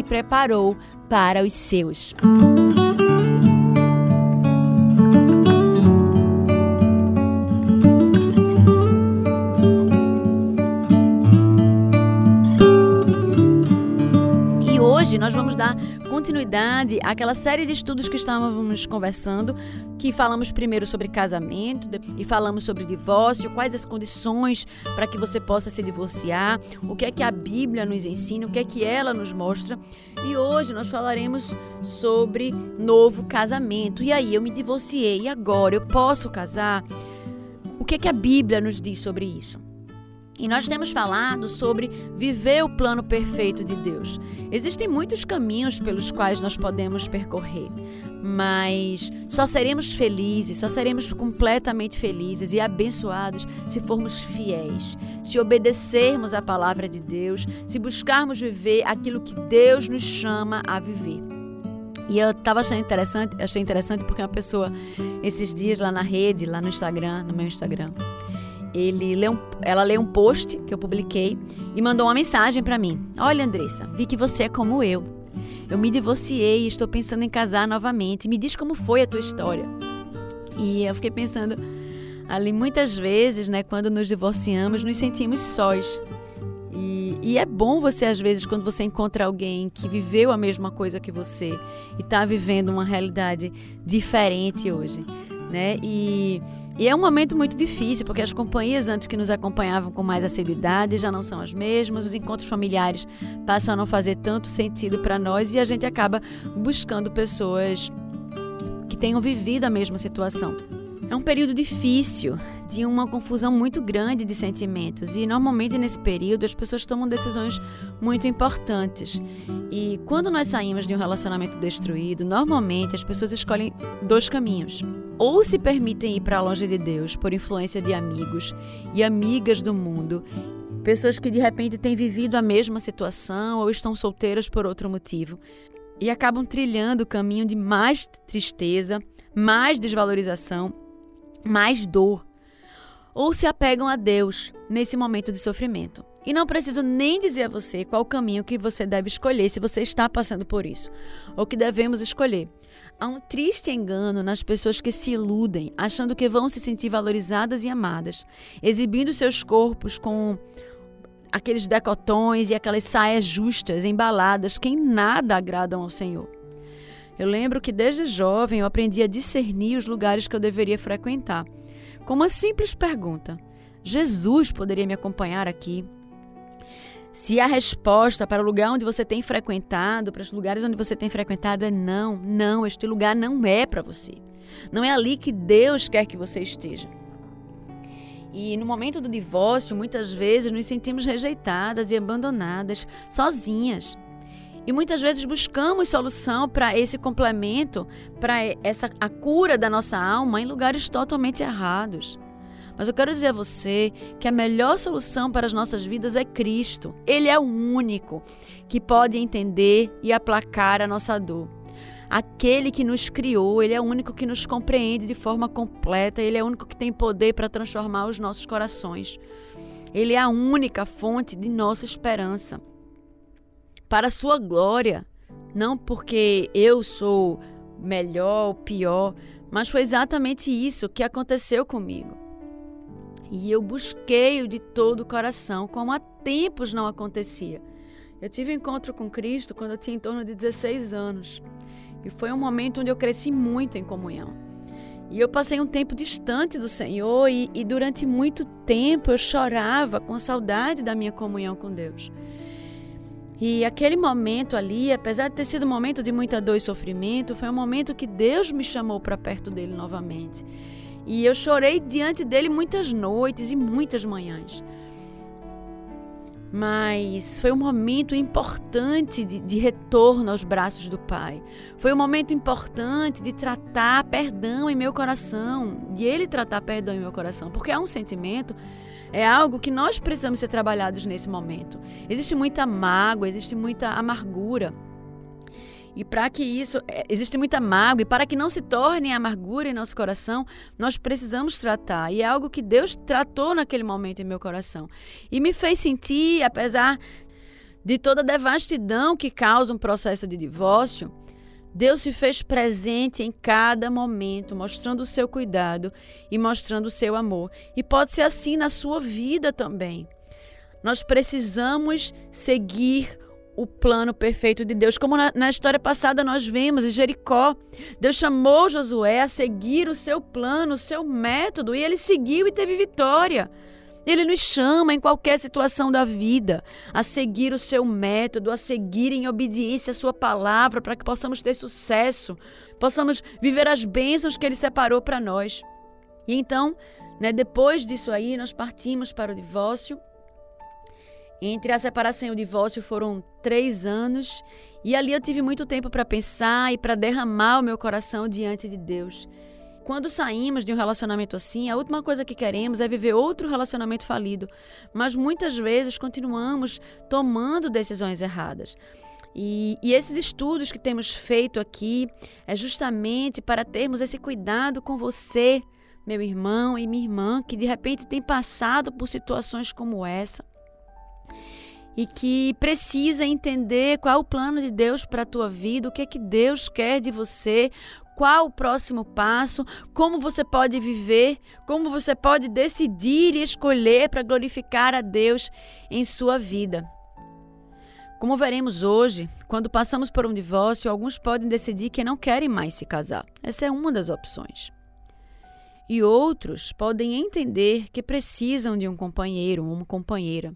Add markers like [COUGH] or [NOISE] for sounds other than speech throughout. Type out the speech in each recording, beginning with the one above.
preparou para os seus. E hoje nós vamos dar continuidade àquela série de estudos que estávamos conversando, que falamos primeiro sobre casamento e falamos sobre divórcio, quais as condições para que você possa se divorciar, o que é que a Bíblia nos ensina, o que é que ela nos mostra. E hoje nós falaremos sobre novo casamento. E aí, eu me divorciei, e agora eu posso casar? O que é que a Bíblia nos diz sobre isso? E nós temos falado sobre viver o plano perfeito de Deus. Existem muitos caminhos pelos quais nós podemos percorrer, mas só seremos felizes, só seremos completamente felizes e abençoados se formos fiéis, se obedecermos à palavra de Deus, se buscarmos viver aquilo que Deus nos chama a viver. E eu estava achando interessante, achei interessante porque uma pessoa esses dias lá na rede, lá no Instagram, no meu Instagram, ele leu um, ela leu um post que eu publiquei e mandou uma mensagem para mim. Olha, Andressa, vi que você é como eu. Eu me divorciei e estou pensando em casar novamente. Me diz como foi a tua história. E eu fiquei pensando ali muitas vezes, né, quando nos divorciamos, nos sentimos sós. E, e é bom você às vezes quando você encontra alguém que viveu a mesma coisa que você e está vivendo uma realidade diferente hoje né? E, e, é um momento muito difícil, porque as companhias antes que nos acompanhavam com mais assiduidade já não são as mesmas, os encontros familiares passam a não fazer tanto sentido para nós e a gente acaba buscando pessoas que tenham vivido a mesma situação. É um período difícil, de uma confusão muito grande de sentimentos, e normalmente nesse período as pessoas tomam decisões muito importantes. E quando nós saímos de um relacionamento destruído, normalmente as pessoas escolhem dois caminhos. Ou se permitem ir para longe de Deus por influência de amigos e amigas do mundo pessoas que de repente têm vivido a mesma situação ou estão solteiras por outro motivo e acabam trilhando o caminho de mais tristeza, mais desvalorização mais dor, ou se apegam a Deus nesse momento de sofrimento. E não preciso nem dizer a você qual caminho que você deve escolher se você está passando por isso, ou que devemos escolher. Há um triste engano nas pessoas que se iludem, achando que vão se sentir valorizadas e amadas, exibindo seus corpos com aqueles decotões e aquelas saias justas, embaladas, que em nada agradam ao Senhor. Eu lembro que desde jovem eu aprendi a discernir os lugares que eu deveria frequentar. Com uma simples pergunta: Jesus poderia me acompanhar aqui? Se a resposta para o lugar onde você tem frequentado, para os lugares onde você tem frequentado é não, não, este lugar não é para você. Não é ali que Deus quer que você esteja. E no momento do divórcio, muitas vezes nos sentimos rejeitadas e abandonadas, sozinhas. E muitas vezes buscamos solução para esse complemento, para essa a cura da nossa alma em lugares totalmente errados. Mas eu quero dizer a você que a melhor solução para as nossas vidas é Cristo. Ele é o único que pode entender e aplacar a nossa dor. Aquele que nos criou, ele é o único que nos compreende de forma completa, ele é o único que tem poder para transformar os nossos corações. Ele é a única fonte de nossa esperança. Para a sua glória, não porque eu sou melhor ou pior, mas foi exatamente isso que aconteceu comigo. E eu busquei-o de todo o coração, como há tempos não acontecia. Eu tive um encontro com Cristo quando eu tinha em torno de 16 anos. E foi um momento onde eu cresci muito em comunhão. E eu passei um tempo distante do Senhor e, e, durante muito tempo eu chorava com saudade da minha comunhão com Deus. E aquele momento ali, apesar de ter sido um momento de muita dor e sofrimento, foi um momento que Deus me chamou para perto dele novamente. E eu chorei diante dele muitas noites e muitas manhãs. Mas foi um momento importante de, de, retorno aos braços do Pai. Foi um momento importante de tratar perdão em meu coração, de Ele tratar perdão em meu coração, porque é um sentimento, é algo que nós precisamos ser trabalhados nesse momento. Existe muita mágoa, existe muita amargura. E para que isso, é, existe muita mágoa, e para que não se torne amargura em nosso coração, nós precisamos tratar. E é algo que Deus tratou naquele momento em meu coração. E me fez sentir, apesar de toda a devastidão que causa um processo de divórcio, Deus se fez presente em cada momento, mostrando o seu cuidado e mostrando o seu amor. E pode ser assim na sua vida também. Nós precisamos seguir o plano perfeito de Deus. Como na, na, história passada nós vimos em Jericó, Deus chamou Josué a seguir o seu plano, o seu método, e ele seguiu e teve vitória. Ele nos chama em qualquer situação da vida a seguir o seu método, a seguir em obediência a sua palavra, para que possamos ter sucesso, possamos viver as bênçãos que ele separou para nós. E então, né, depois disso aí, nós partimos para o divórcio. Entre a separação e o divórcio foram três anos, e ali eu tive muito tempo para pensar e para derramar o meu coração diante de Deus. Quando saímos de um relacionamento assim, a última coisa que queremos é viver outro relacionamento falido, mas muitas vezes continuamos tomando decisões erradas. E, e, esses estudos que temos feito aqui é justamente para termos esse cuidado com você, meu irmão e minha irmã, que de repente tem passado por situações como essa e que precisa entender qual é o plano de Deus para a tua vida, o que é que Deus quer de você, qual o próximo passo, como você pode viver, como você pode decidir e escolher para glorificar a Deus em sua vida. Como veremos hoje, quando passamos por um divórcio, alguns podem decidir que não querem mais se casar. Essa é uma das opções. E outros podem entender que precisam de um companheiro ou uma companheira.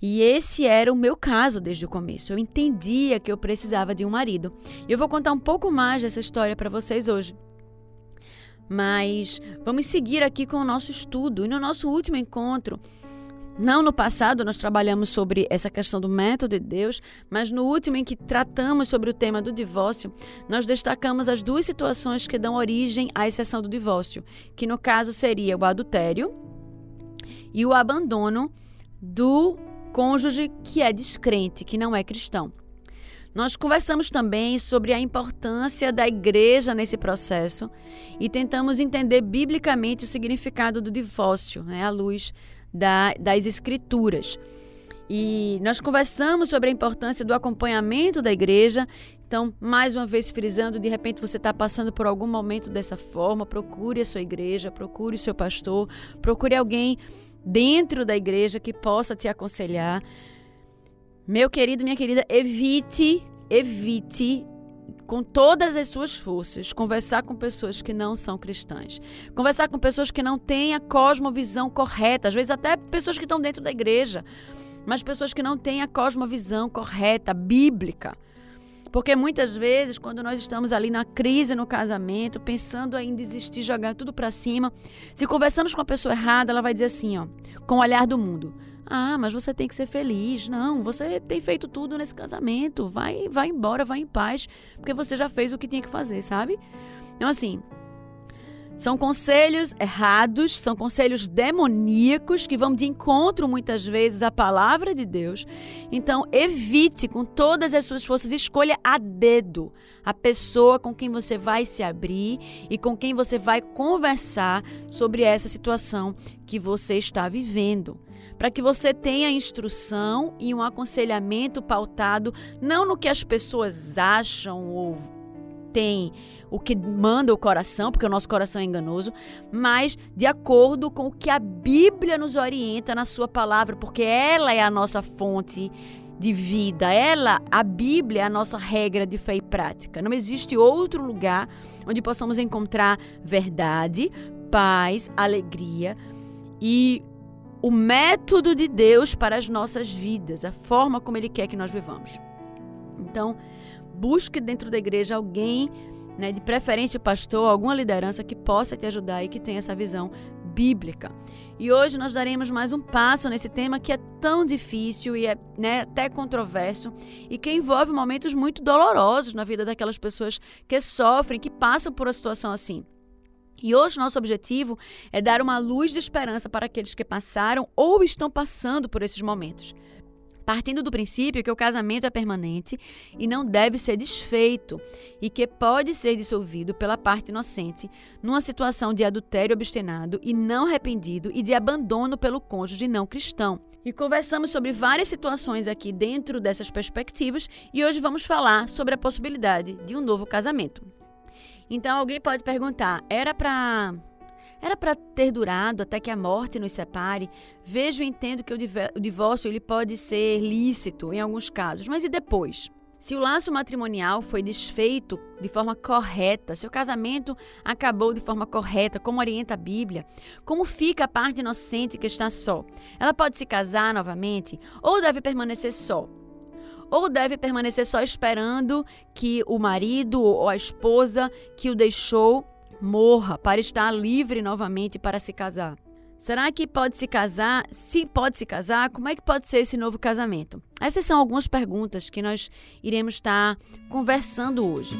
E esse era o meu caso desde o começo. Eu entendia que eu precisava de um marido. E eu vou contar um pouco mais dessa história para vocês hoje. Mas vamos seguir aqui com o nosso estudo. E no nosso último encontro, não no passado, nós trabalhamos sobre essa questão do método de Deus, mas no último em que tratamos sobre o tema do divórcio, nós destacamos as duas situações que dão origem à exceção do divórcio, que no caso seria o adultério e o abandono do cônjuge que é descrente, que não é cristão. Nós conversamos também sobre a importância da igreja nesse processo e tentamos entender biblicamente o significado do divórcio, né, à luz da, das escrituras. E nós conversamos sobre a importância do acompanhamento da igreja. Então, mais uma vez frisando, de repente você está passando por algum momento dessa forma, procure a sua igreja, procure o seu pastor, procure alguém dentro da igreja que possa te aconselhar. Meu querido, minha querida, evite, evite com todas as suas forças, conversar com pessoas que não são cristãs. Conversar com pessoas que não têm a cosmovisão correta, às vezes até pessoas que estão dentro da igreja, mas pessoas que não têm a cosmovisão correta, bíblica. Porque muitas vezes, quando nós estamos ali na crise no casamento, pensando em desistir, jogar tudo para cima, se conversamos com a pessoa errada, ela vai dizer assim, ó, com o olhar do mundo: "Ah, mas você tem que ser feliz. Não, você tem feito tudo nesse casamento. Vai, vai embora, vai em paz, porque você já fez o que tinha que fazer, sabe?" Então assim, são conselhos errados, são conselhos demoníacos que vão de encontro muitas vezes à palavra de Deus. Então, evite com todas as suas forças, escolha a dedo a pessoa com quem você vai se abrir e com quem você vai conversar sobre essa situação que você está vivendo para que você tenha instrução e um aconselhamento pautado não no que as pessoas acham ou têm o que manda o coração, porque o nosso coração é enganoso, mas de acordo com o que a Bíblia nos orienta na sua palavra, porque ela é a nossa fonte de vida. Ela, a Bíblia, é a nossa regra de fé e prática. Não existe outro lugar onde possamos encontrar verdade, paz, alegria e o método de Deus para as nossas vidas, a forma como Ele quer que nós vivamos. Então, busque dentro da igreja alguém né, de preferência o pastor, alguma liderança que possa te ajudar e que tenha essa visão bíblica. E hoje nós daremos mais um passo nesse tema que é tão difícil e é né, até controverso e que envolve momentos muito dolorosos na vida daquelas pessoas que sofrem, que passam por uma situação assim. E hoje nosso objetivo é dar uma luz de esperança para aqueles que passaram ou estão passando por esses momentos partindo do princípio que o casamento é permanente e não deve ser desfeito, e que pode ser dissolvido pela parte inocente numa situação de adultério obstinado e não arrependido e de abandono pelo cônjuge não cristão. E conversamos sobre várias situações aqui dentro dessas perspectivas e hoje vamos falar sobre a possibilidade de um novo casamento. Então alguém pode perguntar: era para era para ter durado até que a morte nos separe. Vejo e entendo que o divórcio ele pode ser lícito em alguns casos, mas e depois? Se o laço matrimonial foi desfeito de forma correta, se o casamento acabou de forma correta, como orienta a Bíblia, como fica a parte inocente que está só? Ela pode se casar novamente ou deve permanecer só? Ou deve permanecer só esperando que o marido ou a esposa que o deixou morra para estar livre novamente para se casar? Será que pode se casar? Se pode se casar, como é que pode ser esse novo casamento? Essas são algumas perguntas que nós iremos estar conversando hoje.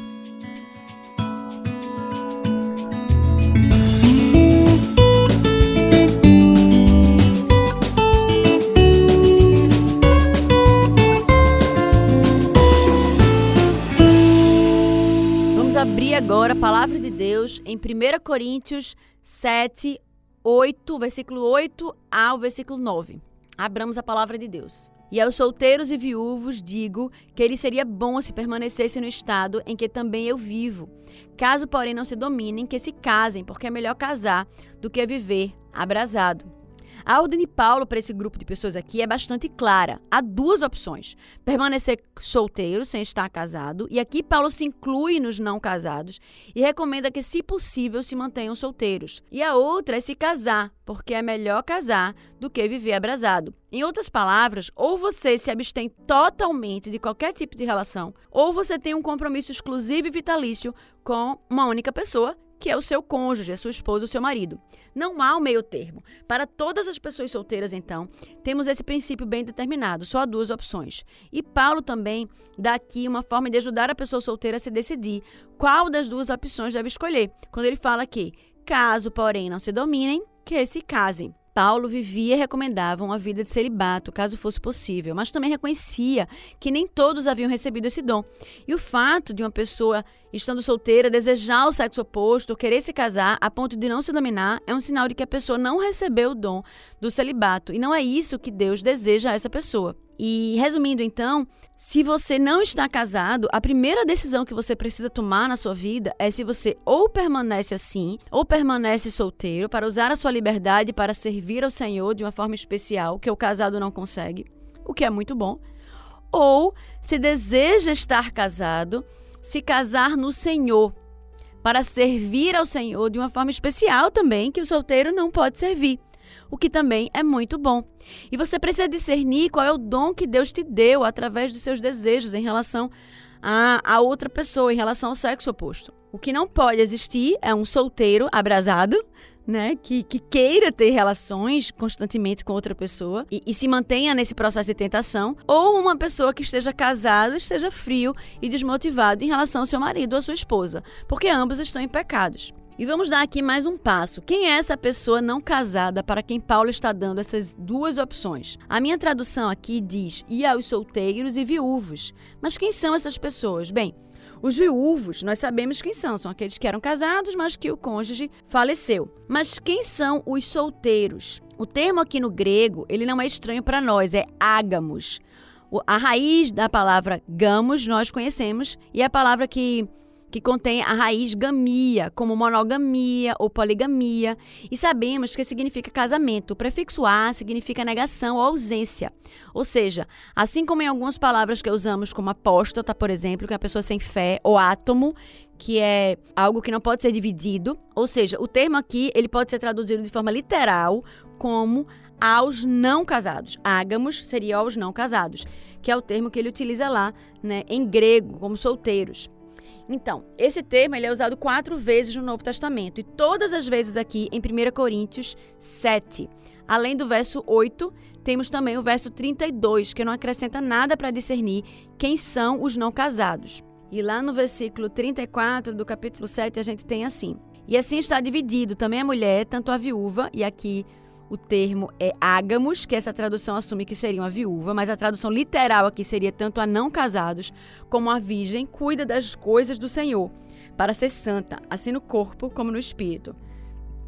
Abrir agora a palavra de Deus em 1 Coríntios 7, 8, versículo 8 ao versículo 9. Abramos a palavra de Deus. E aos solteiros e viúvos digo que ele seria bom se permanecesse no estado em que também eu vivo. Caso, porém, não se dominem, que se casem, porque é melhor casar do que viver abrasado. A ordem de Paulo para esse grupo de pessoas aqui é bastante clara. Há duas opções: permanecer solteiro sem estar casado, e aqui Paulo se inclui nos não casados e recomenda que, se possível, se mantenham solteiros. E a outra é se casar, porque é melhor casar do que viver abrasado. Em outras palavras, ou você se abstém totalmente de qualquer tipo de relação, ou você tem um compromisso exclusivo e vitalício com uma única pessoa que é o seu cônjuge, a sua esposa, o seu marido. Não há um meio termo. Para todas as pessoas solteiras, então, temos esse princípio bem determinado. Só há duas opções. E Paulo também dá aqui uma forma de ajudar a pessoa solteira a se decidir qual das duas opções deve escolher. Quando ele fala que, caso, porém, não se dominem, que se casem. Paulo vivia e recomendava uma vida de celibato, caso fosse possível, mas também reconhecia que nem todos haviam recebido esse dom. E o fato de uma pessoa, estando solteira, desejar o sexo oposto, querer se casar a ponto de não se dominar, é um sinal de que a pessoa não recebeu o dom do celibato. E não é isso que Deus deseja a essa pessoa. E resumindo então, se você não está casado, a primeira decisão que você precisa tomar na sua vida é se você ou permanece assim, ou permanece solteiro para usar a sua liberdade para servir ao Senhor de uma forma especial que o casado não consegue, o que é muito bom, ou se deseja estar casado, se casar no Senhor para servir ao Senhor de uma forma especial também que o solteiro não pode servir. o que também é muito bom. E você precisa discernir qual é o dom que Deus te deu através dos seus desejos em relação a, a outra pessoa, em relação ao sexo oposto. O que não pode existir é um solteiro abrasado, né, que, que queira ter relações constantemente com outra pessoa e, e, se mantenha nesse processo de tentação, ou uma pessoa que esteja casado, esteja frio e desmotivado em relação ao seu marido ou à sua esposa, porque ambos estão em pecados. E vamos dar aqui mais um passo. Quem é essa pessoa não casada para quem Paulo está dando essas duas opções? A minha tradução aqui diz: e aos solteiros e viúvos. Mas quem são essas pessoas? Bem, os viúvos, nós sabemos quem são, são aqueles que eram casados, mas que o cônjuge faleceu. Mas quem são os solteiros? O termo aqui no grego, ele não é estranho para nós, é ágamos. A raiz da palavra gamos nós conhecemos e a palavra que que contém a raiz gamia, como monogamia ou poligamia, e sabemos que significa casamento. O prefixo a significa negação ou ausência. Ou seja, assim como em algumas palavras que usamos como apóstata, por exemplo, que é a pessoa sem fé, ou átomo, que é algo que não pode ser dividido. Ou seja, o termo aqui ele pode ser traduzido de forma literal como aos não casados. Ágamos seria aos não casados, que é o termo que ele utiliza lá, né, em grego, como solteiros. Então, esse termo ele é usado quatro vezes no Novo Testamento e todas as vezes aqui em 1 Coríntios 7. Além do verso 8, temos também o verso 32, que não acrescenta nada para discernir quem são os não casados. E lá no versículo 34 do capítulo 7, a gente tem assim: E assim está dividido também a mulher, tanto a viúva, e aqui o termo é ágamos, que essa tradução assume que seria uma viúva, mas a tradução literal aqui seria tanto a não casados como a virgem cuida das coisas do Senhor, para ser santa, assim no corpo como no espírito.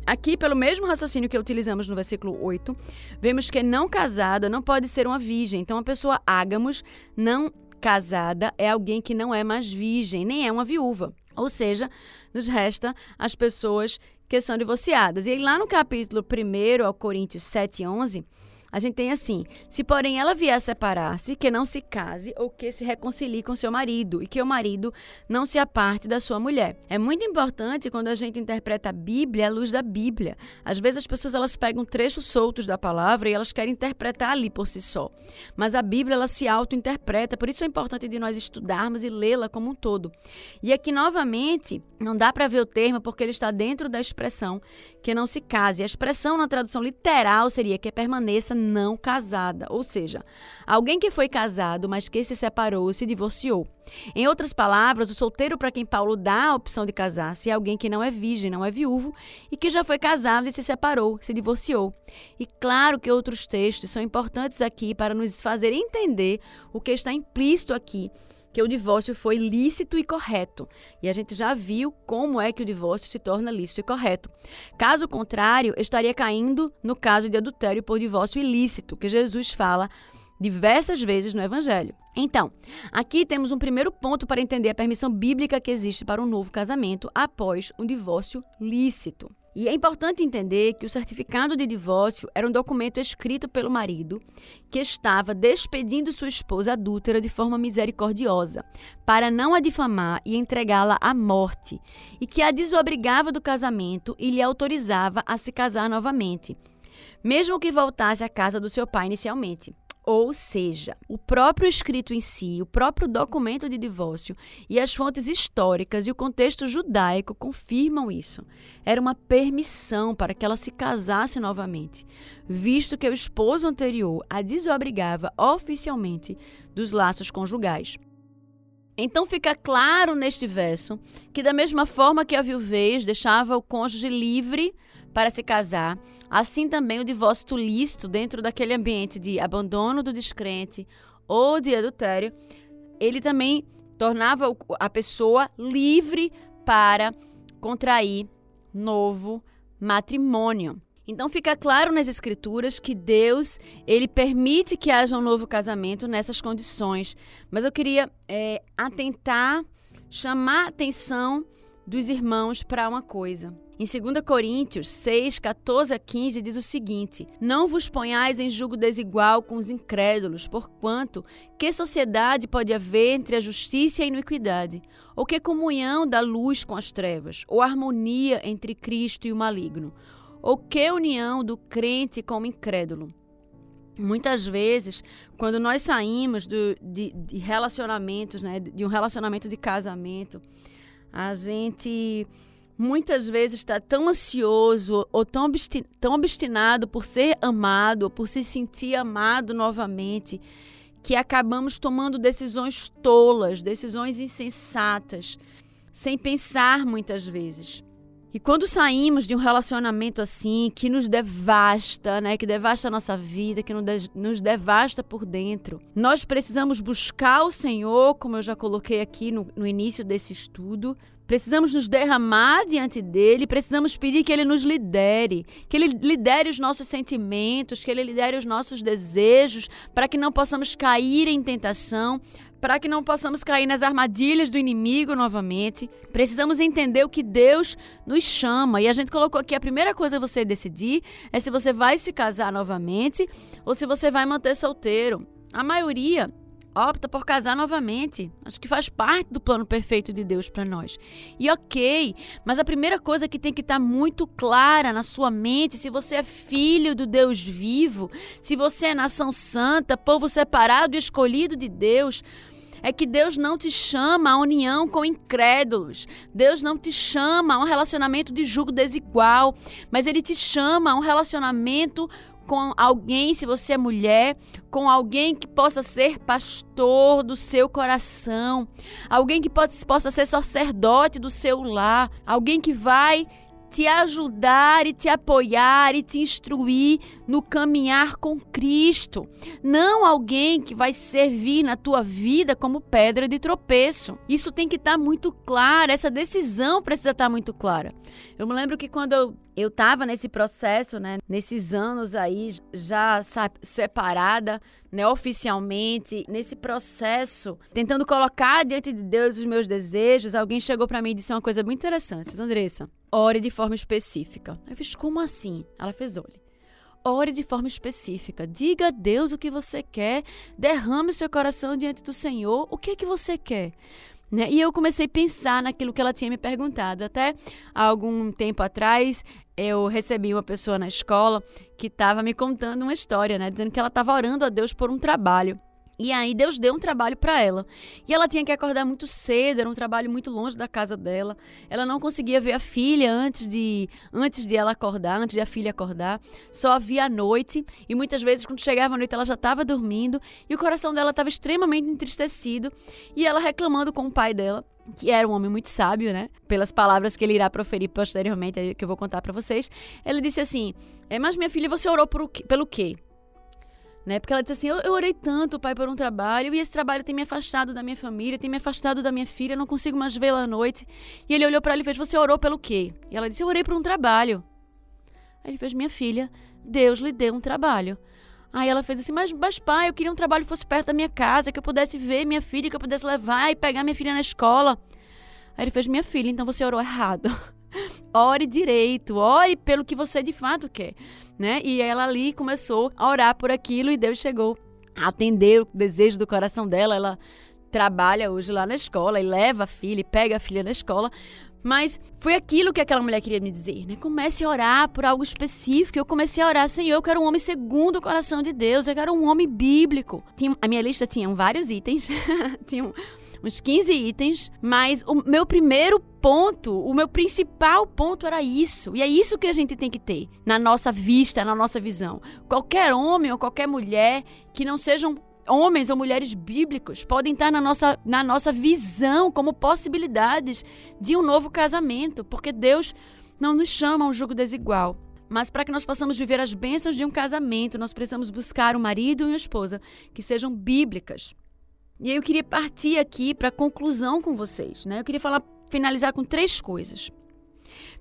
Aqui, pelo mesmo raciocínio que utilizamos no versículo 8, vemos que não casada não pode ser uma virgem. Então, a pessoa ágamos, não casada, é alguém que não é mais virgem, nem é uma viúva. Ou seja, nos resta as pessoas que são divorciadas. E aí, lá no capítulo 1 ao Coríntios 7, 11, a gente tem assim: se porém ela vier a separar-se, que não se case ou que se reconcilie com seu marido, e que o marido não se aparte da sua mulher. É muito importante quando a gente interpreta a Bíblia à luz da Bíblia. Às vezes as pessoas elas pegam trechos soltos da palavra e elas querem interpretar ali por si só. Mas a Bíblia ela se auto-interpreta, por isso é importante de nós estudarmos e lê-la como um todo. E aqui novamente, não dá para ver o termo porque ele está dentro da expressão que não se case. A expressão na tradução literal seria que permaneça não casada, ou seja, alguém que foi casado, mas que se separou, se divorciou. Em outras palavras, o solteiro para quem Paulo dá a opção de casar-se é alguém que não é virgem, não é viúvo e que já foi casado e se separou, se divorciou. E claro que outros textos são importantes aqui para nos fazer entender o que está implícito aqui que o divórcio foi lícito e correto. E a gente já viu como é que o divórcio se torna lícito e correto. Caso contrário, estaria caindo no caso de adultério por divórcio ilícito, que Jesus fala diversas vezes no Evangelho. Então, aqui temos um primeiro ponto para entender a permissão bíblica que existe para um novo casamento após um divórcio lícito. E é importante entender que o certificado de divórcio era um documento escrito pelo marido que estava despedindo sua esposa adúltera de forma misericordiosa, para não a difamar e entregá-la à morte, e que a desobrigava do casamento e lhe autorizava a se casar novamente, mesmo que voltasse à casa do seu pai inicialmente. Ou seja, o próprio escrito em si, o próprio documento de divórcio e as fontes históricas e o contexto judaico confirmam isso. Era uma permissão para que ela se casasse novamente, visto que o esposo anterior a desobrigava oficialmente dos laços conjugais. Então fica claro neste verso que, da mesma forma que a viuvez deixava o cônjuge livre para se casar, assim também o divórcio lícito dentro daquele ambiente de abandono do descrente ou de adultério, ele também tornava a pessoa livre para contrair novo matrimônio. Então fica claro nas escrituras que Deus ele permite que haja um novo casamento nessas condições. Mas eu queria é, atentar, chamar atenção dos irmãos para uma coisa. Em 2 Coríntios 6, 14 a 15 diz o seguinte: Não vos ponhais em julgo desigual com os incrédulos, porquanto que sociedade pode haver entre a justiça e a iniquidade? Ou que comunhão da luz com as trevas? Ou harmonia entre Cristo e o maligno? ou que união do crente com o incrédulo? Muitas vezes, quando nós saímos do, de, de relacionamentos, né, de um relacionamento de casamento, a gente muitas vezes está tão ansioso ou tão, tão obstinado por ser amado, por se sentir amado novamente, que acabamos tomando decisões tolas, decisões insensatas, sem pensar muitas vezes. E quando saímos de um relacionamento assim, que nos devasta, né, que devasta a nossa vida, que nos devasta por dentro, nós precisamos buscar o Senhor, como eu já coloquei aqui no, no início desse estudo, Precisamos nos derramar diante dele, precisamos pedir que ele nos lidere, que ele lidere os nossos sentimentos, que ele lidere os nossos desejos, para que não possamos cair em tentação, para que não possamos cair nas armadilhas do inimigo novamente. Precisamos entender o que Deus nos chama. E a gente colocou aqui a primeira coisa a você decidir é se você vai se casar novamente ou se você vai manter solteiro. A maioria opta por casar novamente. Acho que faz parte do plano perfeito de Deus para nós. E ok, mas a primeira coisa que tem que estar tá muito clara na sua mente, se você é filho do Deus vivo, se você é nação santa, povo separado e escolhido de Deus, é que Deus não te chama a união com incrédulos. Deus não te chama a um relacionamento de julgo desigual, mas Ele te chama a um relacionamento com alguém, se você é mulher, com alguém que possa ser pastor do seu coração, alguém que pode, possa ser sacerdote do seu lar, alguém que vai te ajudar e te apoiar e te instruir no caminhar com Cristo. Não alguém que vai servir na tua vida como pedra de tropeço. Isso tem que estar tá muito claro, essa decisão precisa estar tá muito clara. Eu me lembro que quando eu estava nesse processo, né, nesses anos aí já separada, né, oficialmente, nesse processo, tentando colocar diante de Deus os meus desejos, alguém chegou para mim e disse uma coisa muito interessante, Andressa, ore de forma específica. Eu fiz como assim? Ela fez, olhe. Ore de forma específica. Diga a Deus o que você quer. Derrame o seu coração diante do Senhor. O que é que você quer? Né? E eu comecei a pensar naquilo que ela tinha me perguntado. Até algum tempo atrás, eu recebi uma pessoa na escola que estava me contando uma história, né? dizendo que ela estava orando a Deus por um trabalho. E aí Deus deu um trabalho para ela. E ela tinha que acordar muito cedo, era um trabalho muito longe da casa dela. Ela não conseguia ver a filha antes de antes de ela acordar, antes de a filha acordar. Só via à noite e muitas vezes quando chegava a noite ela já estava dormindo e o coração dela estava extremamente entristecido e ela reclamando com o pai dela que era um homem muito sábio, né? Pelas palavras que ele irá proferir posteriormente, que eu vou contar para vocês. Ele disse assim: é, Mas minha filha, você orou por, pelo quê? Né? Porque ela disse assim: eu, eu, orei tanto, pai, por um trabalho, e esse trabalho tem me afastado da minha família, tem me afastado da minha filha, eu não consigo mais vê-la à noite. E ele olhou para ela e fez: Você orou pelo quê? E ela disse: Eu orei por um trabalho. Aí ele fez: Minha filha, Deus lhe deu um trabalho. Aí ela fez assim: mas, mas pai, eu queria um trabalho que fosse perto da minha casa, que eu pudesse ver minha filha, que eu pudesse levar e pegar minha filha na escola. Aí ele fez: Minha filha, então você orou errado. [LAUGHS] ore direito, ore pelo que você de fato quer, né? E ela ali começou a orar por aquilo e Deus chegou a atender o desejo do coração dela. Ela trabalha hoje lá na escola e leva a filha e pega a filha na escola. Mas foi aquilo que aquela mulher queria me dizer, né? Comece a orar por algo específico. Eu comecei a orar, Senhor, eu quero um homem segundo o coração de Deus, eu quero um homem bíblico. Tinha, a minha lista tinha vários itens, [LAUGHS] tinha uns 15 itens, mas o meu primeiro ponto, o meu principal ponto era isso. E é isso que a gente tem que ter na nossa vista, na nossa visão. Qualquer homem ou qualquer mulher que não sejam homens ou mulheres bíblicos podem estar na nossa, na nossa visão como possibilidades de um novo casamento, porque Deus não nos chama a um jugo desigual. Mas para que nós possamos viver as bênçãos de um casamento, nós precisamos buscar um marido e uma esposa que sejam bíblicas. E eu queria partir aqui para a conclusão com vocês, né? Eu queria falar, finalizar com três coisas.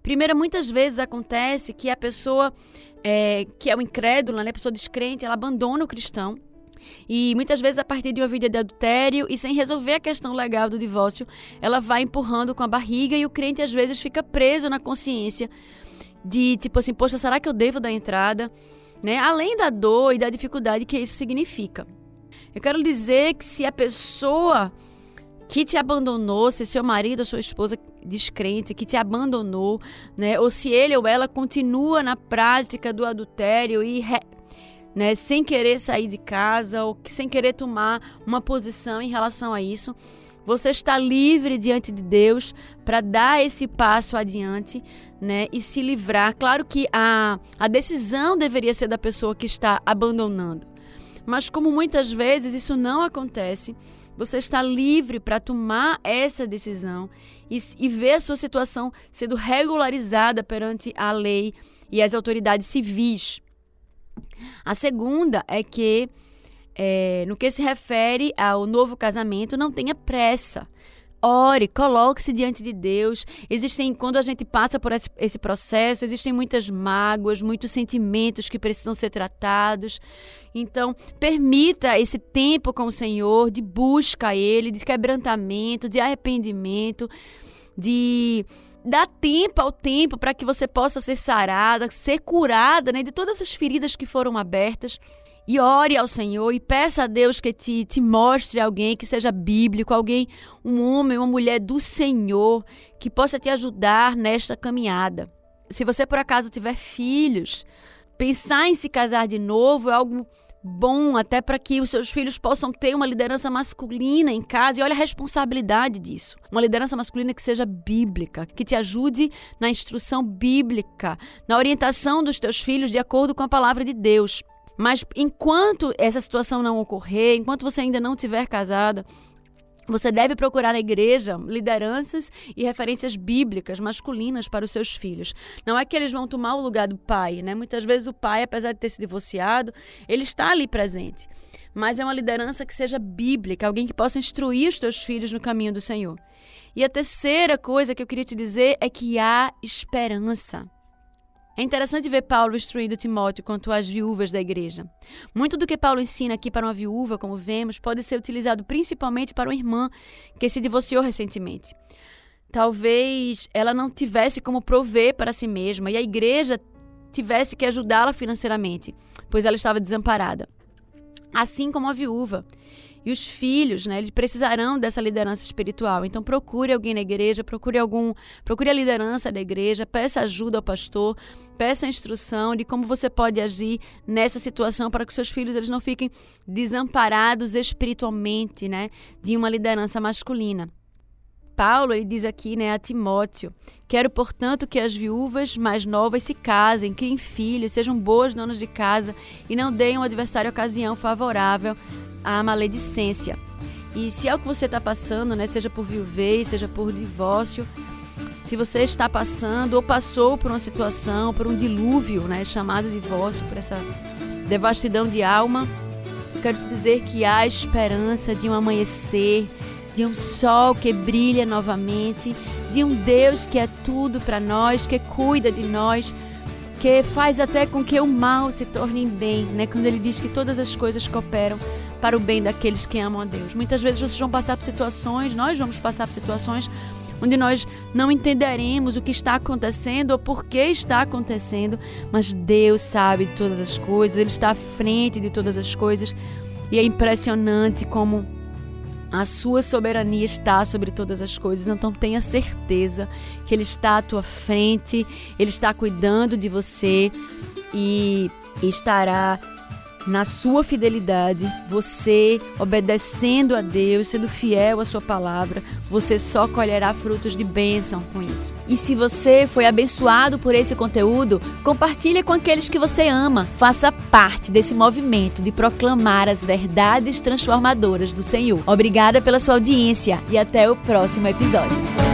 Primeiro, muitas vezes acontece que a pessoa é, que é o incrédulo, né, a pessoa descrente, ela abandona o cristão. E muitas vezes, a partir de uma vida de adultério e sem resolver a questão legal do divórcio, ela vai empurrando com a barriga e o crente às vezes fica preso na consciência de tipo assim, poxa, será que eu devo dar entrada? Né? Além da dor e da dificuldade que isso significa. Eu quero dizer que se a pessoa que te abandonou, se seu marido ou sua esposa descrente que te abandonou, né? Ou se ele ou ela continua na prática do adultério e re, né, sem querer sair de casa ou sem querer tomar uma posição em relação a isso. Você está livre diante de Deus para dar esse passo adiante né, e se livrar. Claro que a, a decisão deveria ser da pessoa que está abandonando. Mas, como muitas vezes isso não acontece, você está livre para tomar essa decisão e, e ver a sua situação sendo regularizada perante a lei e as autoridades civis. A segunda é que é, no que se refere ao novo casamento, não tenha pressa. Ore, coloque-se diante de Deus. Existem, quando a gente passa por esse, esse, processo, existem muitas mágoas, muitos sentimentos que precisam ser tratados. Então, permita esse tempo com o Senhor de busca a Ele, de quebrantamento, de arrependimento, de dar tempo ao tempo para que você possa ser sarada, ser curada né, de todas as feridas que foram abertas e ore ao Senhor e peça a Deus que te, te mostre alguém que seja bíblico, alguém, um homem, uma mulher do Senhor, que possa te ajudar nesta caminhada. Se você por acaso tiver filhos, pensar em se casar de novo é algo bom até para que os seus filhos possam ter uma liderança masculina em casa e olha a responsabilidade disso. Uma liderança masculina que seja bíblica, que te ajude na instrução bíblica, na orientação dos teus filhos de acordo com a palavra de Deus. Mas enquanto essa situação não ocorrer, enquanto você ainda não tiver casada, você deve procurar na igreja lideranças e referências bíblicas masculinas para os seus filhos. Não é que eles vão tomar o lugar do pai, né? Muitas vezes o pai, apesar de ter se divorciado, ele está ali presente. Mas é uma liderança que seja bíblica, alguém que possa instruir os teus filhos no caminho do Senhor. E a terceira coisa que eu queria te dizer é que há esperança. É interessante ver Paulo instruindo Timóteo quanto às viúvas da igreja. Muito do que Paulo ensina aqui para uma viúva, como vemos, pode ser utilizado principalmente para uma irmã que se divorciou recentemente. Talvez ela não tivesse como prover para si mesma e a igreja tivesse que ajudá-la financeiramente, pois ela estava desamparada. Assim como a viúva. E os filhos, né, eles precisarão dessa liderança espiritual. Então procure alguém na igreja, procure algum, procure a liderança da igreja, peça ajuda ao pastor, peça instrução de como você pode agir nessa situação para que seus filhos eles não fiquem desamparados espiritualmente, né, de uma liderança masculina. Paulo ele diz aqui né, a Timóteo: Quero, portanto, que as viúvas mais novas se casem, criem filhos, sejam boas donas de casa e não deem ao adversário ocasião favorável à maledicência. E se é o que você está passando, né, seja por viuvez, seja por divórcio, se você está passando ou passou por uma situação, por um dilúvio, né, chamado divórcio, por essa devastidão de alma, quero te dizer que há esperança de um amanhecer, de um sol que brilha novamente, de um Deus que é tudo para nós, que cuida de nós, que faz até com que o mal se torne bem, né? Quando ele diz que todas as coisas cooperam para o bem daqueles que amam a Deus. Muitas vezes vocês vão passar por situações, nós vamos passar por situações onde nós não entenderemos o que está acontecendo ou por que está acontecendo, mas Deus sabe de todas as coisas, Ele está à frente de todas as coisas e é impressionante como a sua soberania está sobre todas as coisas, então tenha certeza que Ele está à tua frente, Ele está cuidando de você e estará na sua fidelidade, você obedecendo a Deus, sendo fiel à sua palavra, você só colherá frutos de bênção com isso. E se você foi abençoado por esse conteúdo, compartilhe com aqueles que você ama. Faça parte desse movimento de proclamar as verdades transformadoras do Senhor. Obrigada pela sua audiência e até o próximo episódio.